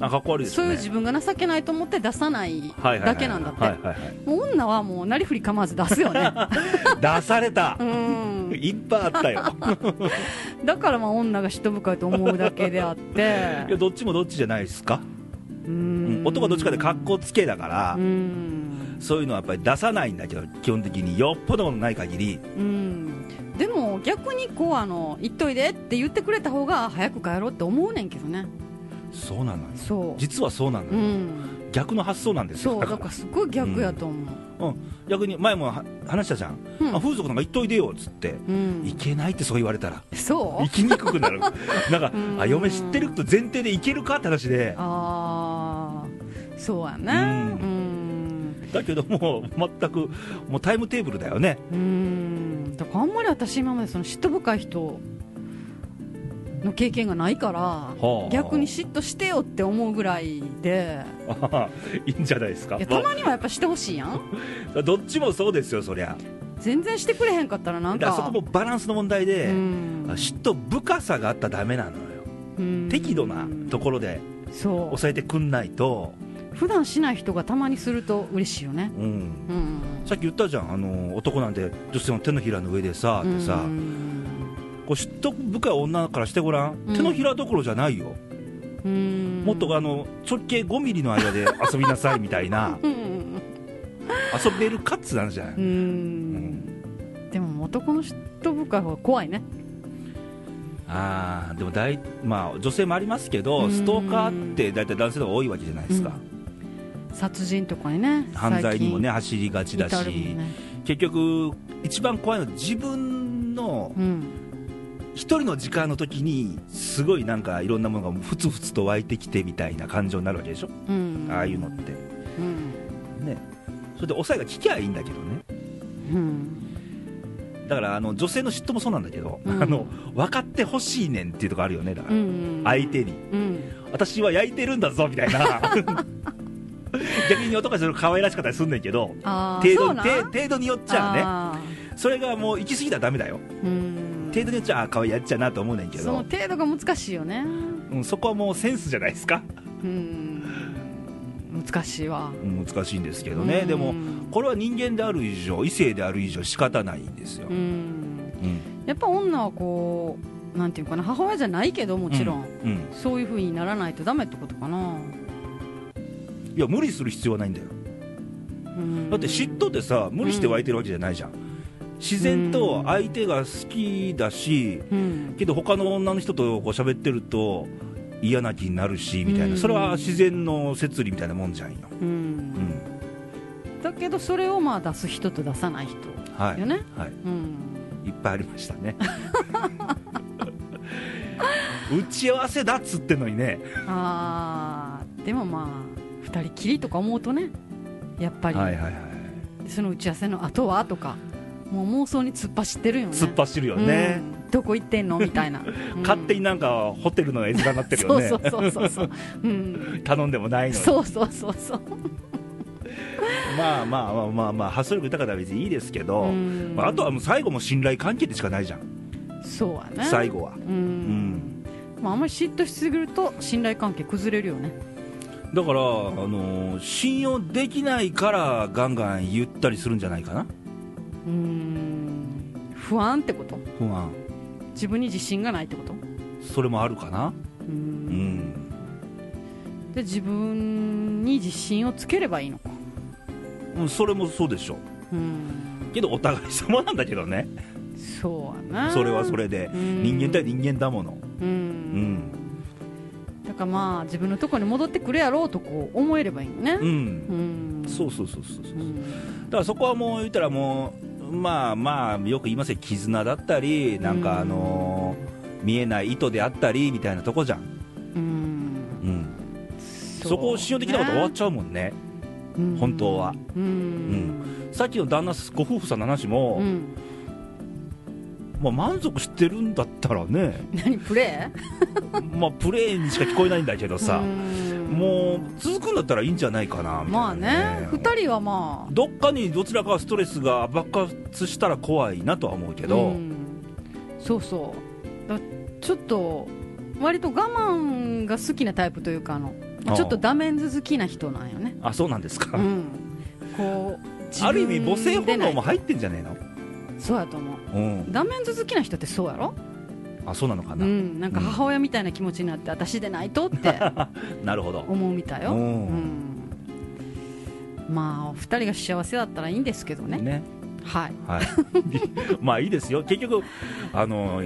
あかっこ悪いですそういう自分が情けないと思って出さないだけなんだって。女はもうなりふり構わず出すよね。出された。う、ん。いっぱいあったよ。だからまあ女が嫉妬深いと思うだけであって。いやどっちもどっちじゃないですか、ううん。ん男はどっちかで格好つけだから、うん。そういうのはやっぱり出さないんだけど基本的によっぽどのない限り。うん。でも逆にこうあの行っといでって言ってくれた方が早く帰ろうって思うねんけどねそうなのよ。そう。実はそうなのよ、うん。逆の発想なんですよ。そうだから。すごい逆やと思う。うん、逆に前もは話したじゃん、うん。あ風俗なんか行っといでよっつって、うん。行けないってそう言われたら。そう。行きにくくなる。なんかうん。あ嫁知ってると前提で行けるかって話で。ああそうやねううん。だけどもう全くもうタイムテーブルだよね。うん。だからあんまり私今までその嫉妬深い人の経験がないから、はあ。逆に嫉妬してよって思うぐらいで。あ いいんじゃないですか。たまにはやっぱしてほしいやん。まあどっちもそうですよそりゃ。全然してくれへんかったらなんかそこもバランスの問題で、うん。嫉妬深さがあったらダメなのよ。うん。適度なところで抑えてくんないと、普段しない人がたまにすると嬉しいよね。うん、うん。さっき言ったじゃん。あの男なんて女性の手のひらの上でさってさ、うんこう嫉妬深い女からしてごらん、うん。手のひらどころじゃないよ、うん。もっとあの直径5ミリの間で遊びなさいみたいな。うん。遊べるかっつなんじゃない、うん。でも男の嫉妬深い方が怖いね。ああでも大、まあ、女性もありますけど、うん。ストーカーって大体男性の方が多いわけじゃないですか、殺人とかにね犯罪にもね最走りがちだし、ね。結局一番怖いのは自分のうん一人の時間の時にすごいなんかいろんなものがふつふつと湧いてきてみたいな感情になるわけでしょ、うん。ああいうのって。うん。ね。それで抑えが効きゃいいんだけどね。うん。だからあの女性の嫉妬もそうなんだけど、うん。あの分かってほしいねんっていうところあるよねだから、うん。相手に。うん。私は焼いてるんだぞみたいな。逆に男はそれ可愛らしかったりすんねんけど程度程程度によっちゃね。あそれがもう行き過ぎたらダメだよ。ーうん程度によっちゃあ可愛いやっちゃなと思うねんけそのど、程度が難しいよね。うん、そこはもうセンスじゃないですか、うん。難しいわ。うん、難しいんですけどね、うん。でもこれは人間である以上異性である以上仕方ないんですよ、うん。うん。やっぱ女はこうなんていうかな母親じゃないけどもちろん、うんうん。そういう風にならないとダメってことかな。いや無理する必要はないんだよ。うん。だって嫉妬ってさ無理して湧いてるわけじゃないじゃん、自然と相手が好きだしうん。けど他の女の人とこう喋ってると嫌な気になるしみたいうん。なそれは自然の摂理みたいなもんじゃんよ、うん。うんだけどそれをまあ出す人と出さない人はいよね。はい、うん。いっぱいありましたね。打ち合わせだっつってんのにね。あーでもまあ二人きりとか思うとねやっぱり、はいはいはい。その打ち合わせの後はとかもう妄想に突っ走ってるよね。突っ走るよね、うん。どこ行ってんの？みたいな、うん。勝手になんかホテルの絵面になってるよね。そうそうそうそう。そう、うん、頼んでもないのに。そうそうそうそう。まあまあまあまあまあ発想力豊かなら別にいいですけど、うん。まあ、あとはもう最後も信頼関係でしかないじゃん、そうやね。最後は。うん、うん。まあ、あんまり嫉妬しすぎると信頼関係崩れるよね。だから、あのー信用できないからガンガン言ったりするんじゃないかなうん。不安ってこと？不安。自分に自信がないってこと？それもあるかな？ううん。んで自分に自信をつければいいのか？うんそれもそうでしょう。ん。けどお互い様なんだけどね。そうやな。それはそれで。うん。人間対人間だもの。ううん。んだからまあ自分のとこに戻ってくるやろうとこう思えればいいのね。うん。うん。そうそうそうそうそう。うんだからそこはもう言ったらもうまあまあよく言いますよ。絆だったりなんかあのー見えない糸であったりみたいなとこじゃん、うん。うん、そこを信用できなかったら終わっちゃうもんね。うん本当は。うん。さっきの旦那ご夫婦さんの話も、うん。まあ、満足してるんだったらね、何プレまあ、プレー にしか聞こえないんだけどーさ、うんもう続くんだったらいいんじゃないかなみたいな、まあね。二人はまあ。どっかにどちらかストレスが爆発したら怖いなとは思うけど、うん。そうそう。だちょっと割と我慢が好きなタイプというかあのまあ。ちょっとダメンズ好きな人なんよね。あそうなんですか、うん。こうある意味母性本能も入っってんじゃねえの？そうやと思う。うん。ダメンズ好きな人ってそうやろ？あそうなのかな、うんなんか母親みたいな気持ちになって私でないとって なるほど。思うみたいよ、ううん。ん、まあお二人が幸せだったらいいんですけどね。ね。はい。はい。まあいいですよ。結局あの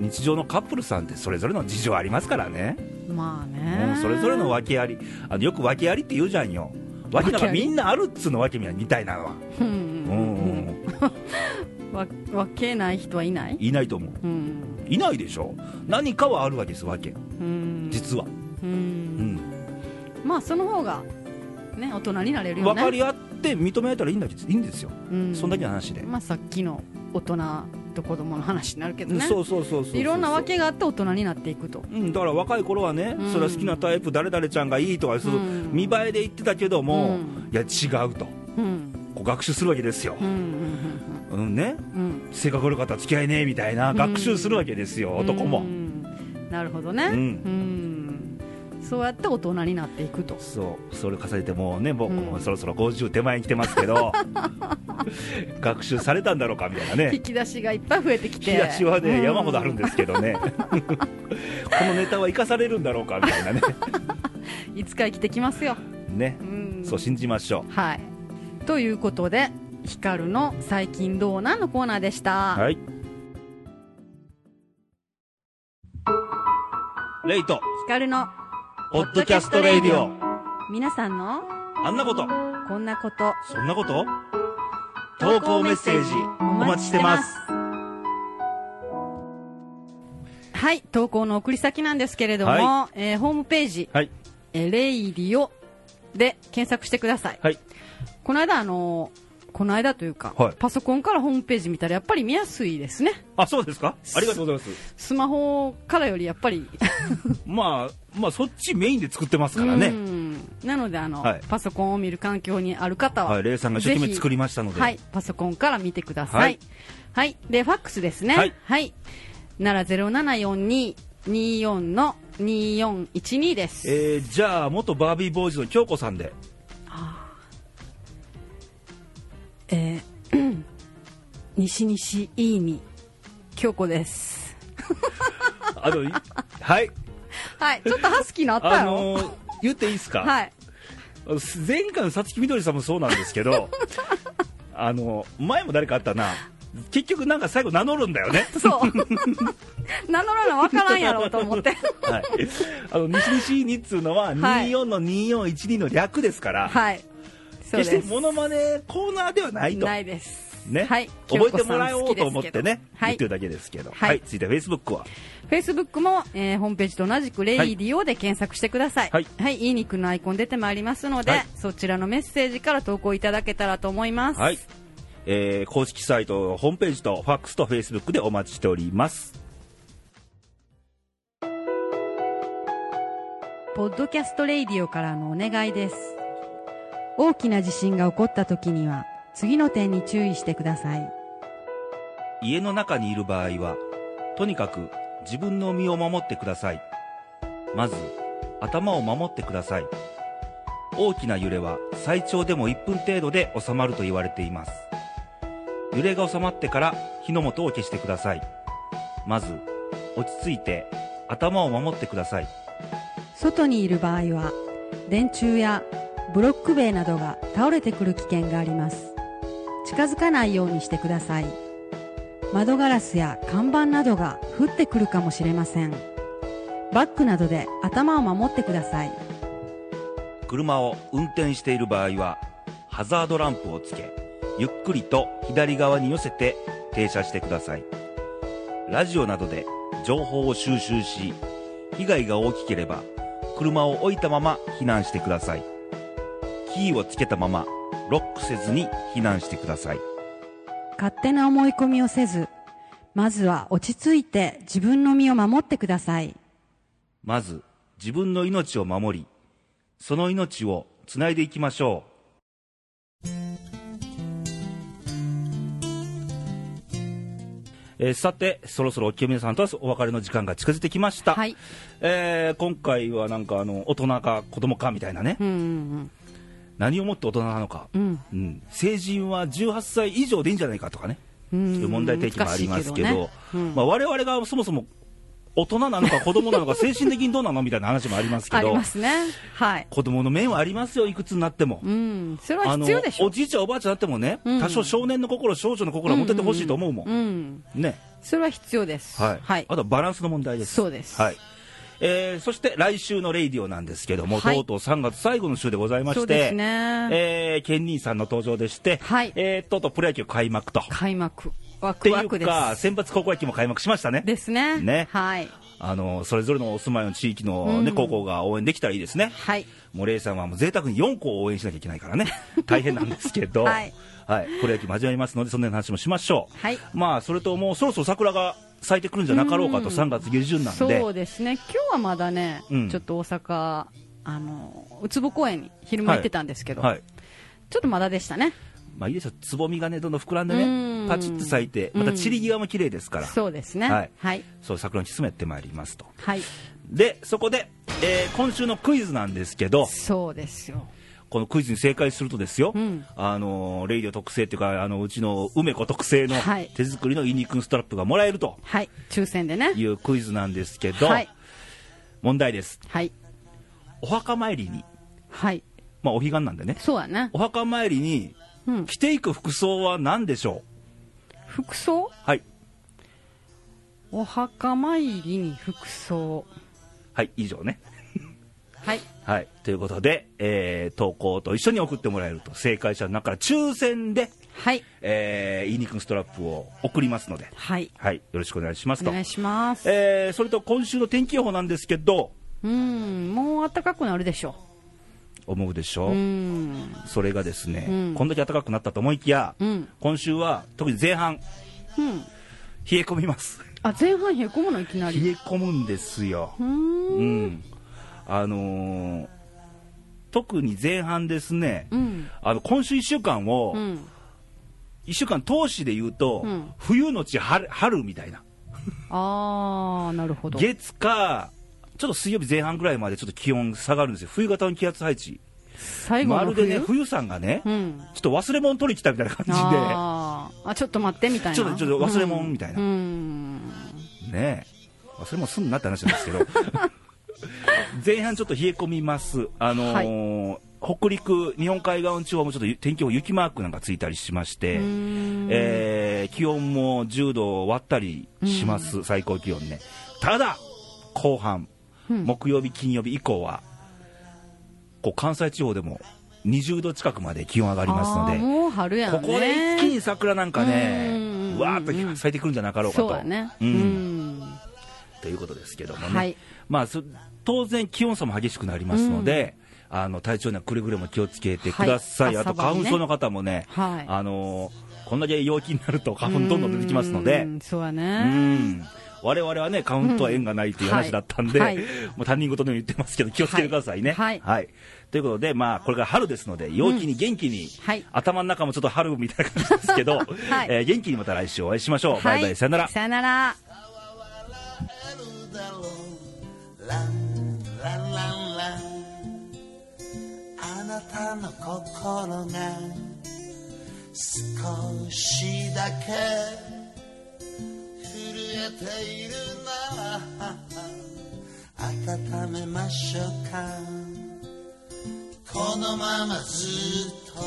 日常のカップルさんってそれぞれの事情ありますからね、まあうねん、それぞれの訳あり。あのよく訳ありって言うじゃんよ。訳なんかみんなあるっつうの訳みたいなのは。うんうんうんわ分けない人はいない？いないと思う。うん。いないでしょ？何かはあるわけです訳うん。実は、ううん。ん、まあその方がね大人になれるよね。分かり合って認められたらいいんだけどいいんですよ、うん。そんだけの話で、まあさっきの大人と子供の話になるけどね。そうそうそうそういろんな訳があって大人になっていくと。うん、だから若い頃はね、うん。それは好きなタイプ誰々ちゃんがいいとかそううん。見栄えで言ってたけども、うん。いや違うと。うん。こう学習するわけですよ。う、んうんうんね、うんうん。性格悪かったら付き合いねえみたいな学習するわけですよ、男も、うんなるほどね。うん。うん。そうやって大人になっていくと。そう。それ重ねてもうね僕もうん。そろそろ50手前に来てますけど 学習されたんだろうかみたいなね。引き出しがいっぱい増えてきて。引き出しはね、うん。山ほどあるんですけどね。このネタは生かされるんだろうかみたいなね。いつか生きてきますよ。ね。うん。そう信じましょはい。ということで光の最近どうなんのコーナーでした、うはい。レイト。光のポッドキャストレイディオ。皆さんのあんなこと。こんなこと。そんなこと？投稿メッセージお待ちしてます。はい投稿の送り先なんですけれども、はえーホームページはい「えーレイディオ」で検索してください。はい。この間あのーこの間というか、はい。パソコンからホームページ見たらやっぱり見やすいですね。あそうですか？ありがとうございます。スマホからよりやっぱり まあまあそっちメインで作ってますからね。うん。なのであの、はい。パソコンを見る環境にある方は、はいレイさんが一生懸命作りましたので。はい、パソコンから見てください。はい。はい、で、ファックスですね。はい。はい。なら074224の2412です。えー、じゃあ元バービーボーイズの京子さんでえー 西西いいに京子です。あのいはいはい、ちょっとハスキーなったやあろ。のー言っていいですか、はい。前回のさつきみどりさんもそうなんですけど あの前も誰かあったな結局なんか最後名乗るんだよねそう。名乗らなわからんやろうと思って。はい、あの西西にっつうのははい24の2412の略ですから、はい。決してモノマネコーナーではないと。ないです。ね、はい。覚えてもらおうと思ってね、はい言ってるだけですけど、はい。はい、続いてフェイスブックは、フェイスブックも、えーホームページと同じくレイディオで検索してください。はい。はい、いい肉のアイコン出てまいりますので、はい。そちらのメッセージから投稿いただけたらと思います。はい。えー公式サイト、ホームページとファックスとフェイスブックでお待ちしております。ポッドキャストレイディオからのお願いです。大きな地震が起こった時には、次の点に注意してください。家の中にいる場合は、とにかく自分の身を守ってください。まず、頭を守ってください。大きな揺れは最長でも1分程度で収まると言われています。揺れが収まってから火の元を消してください。まず、落ち着いて頭を守ってください。外にいる場合は、電柱やブロック塀などが倒れてくる危険があります。近づかないようにしてください。窓ガラスや看板などが降ってくるかもしれません。バッグなどで頭を守ってください。車を運転している場合はハザードランプをつけゆっくりと左側に寄せて停車してくださいラジオなどで情報を収集し被害が大きければ車を置いたまま避難してくださいキーをつけたままロックせずに避難してください勝手な思い込みをせず、まずは落ち着いて自分の身を守ってください。まず自分の命を守りその命をつないでいきましょうえーさて、そろそろ清宮さんとはお別れの時間が近づいてきました。はい。えー今回はなんかあの大人か子供かみたいなね、うんうん何をもって大人なのか、うん。うん。うん、成人は18歳以上でいいんじゃないかとかね、うという問題提起もありますけど、けどねうんまあ、我々がそもそも大人なのか子供なのか 精神的にどうなのみたいな話もありますけありど、ますね。はい。子供の面はありますよ、いくつになっても。うん。それは必要でしょ。おじいちゃん、おばあちゃんになってもね、うん多少少年の心、少女の心は持っててほしいと思うもん、うん。ねそれは必要です。はいはいあ。とはバランスの問題です。そうですはいえーそして来週のレイディオなんですけども、はいとうとう3月最後の週でございまして、ね。えーケンニーさんの登場でして、はいえーとうとうプロ野球開幕と。開幕。ワクワクでうか、す。選抜高校野球も開幕しましたね。ですね。ねはい。あのそれぞれのお住まいの地域の、ねうん高校が応援できたらいいですね。はい。もうレイさんはもう贅沢に4校を応援しなきゃいけないからね、大変なんですけど、はいはい、プロ野球も始まりますので、そんな話もしましょう。はいまあ、それともうそろそろ桜が咲いてくるんじゃなかろうかと、うん3月下旬なんで、そうですね。今日はまだね、うんちょっと大阪、あの、うつぼ公園に昼間行ってたんですけど、はい、ちょっとまだでしたね。まあいいですよ、つぼみがね、どんどん膨らんでうんね、パチッと咲いて、また散り際も綺麗ですから、そうですね。はいはい。そう桜に進めてまいりますと。はい。で、そこで、えー今週のクイズなんですけど、そうですよ。このクイズに正解するとですよ、うんあのーレイディオ特製っていうか、あのうちの梅子特製のはい手作りのイニクンストラップがもらえるとはい。抽選でね。いうクイズなんですけど、はい。問題です。はい。お墓参りに、はい。まあお彼岸なんでね、そうやね。お墓参りにうん。着ていく服装は何でしょ服装？うはい。お墓参りに服装。はい、以上ね。はい。はい。ということで、えー投稿と一緒に送ってもらえると、正解者の中から抽選で、はい。えー、イニクンストラップを送りますので、はい。はい。よろしくお願いしますと。お願いします。えーそれと今週の天気予報なんですけど、うん。もう暖かくなるでしょ思うでしう。ょ、う？ん。それがですね、うんこんだけ暖かくなったと思いきや、うん。今週は特に前半、うん。冷え込みます。あ、前半冷え込むのいきな冷り。え込むんですよ。うん。あのー特に前半ですね、うん。あの今週1週間を、うん。1週間通しで言うと、うん冬のち春春みたいな、あー、なるほど。月か、ちょっと水曜日前半ぐらいまでちょっと気温下がるんですよ、冬型の気圧配置、まるでね、冬？さんがね、うん。ちょっと忘れ物取り来たみたいな感じで。あちょっと待ってみたいな。ちょっとちょっと忘れ物みたいなうん。うんねえ忘れもすんなって話なんですけど前半ちょっと冷え込みます。あのー北陸日本海側の地方もちょっと天気予報雪マークなんかついたりしまして、ん。えー気温も10度を割ったりします、最高気温ね。ただ後半、うん。木曜日金曜日以降はこう関西地方でも20度近くまで気温上がりますのでね。ここで一気に桜なんかねうん。わーっと咲いてくるんじゃなかろうかと。そうん。ん。ということですけどもね、はい。まあ、そ当然、気温差も激しくなりますので、あの体調にはくれぐれも気をつけてください、あとはい朝晩ね。花粉症の方もね、はい。あのーこんだけ陽気になると花粉どんどん出てきますので。う、んそうやうね。ん。我々はね、花粉とは縁がないという話だったんで、うん。はい。もう他人事のように言ってますけど、気をつけてくださいね。はい。ということで、まあ、これから春ですので、陽気に元気に、はい。頭の中もちょっと春みたいな感じですけど、はい。えー元気にまた来週お会いしましょう。はい。バイバイ、さよなら。さよなら。なたの心が少しだけ震えているな。ら温めましょうか。このままずっと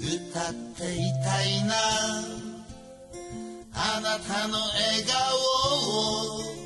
歌っていたいな。あなたの笑顔を。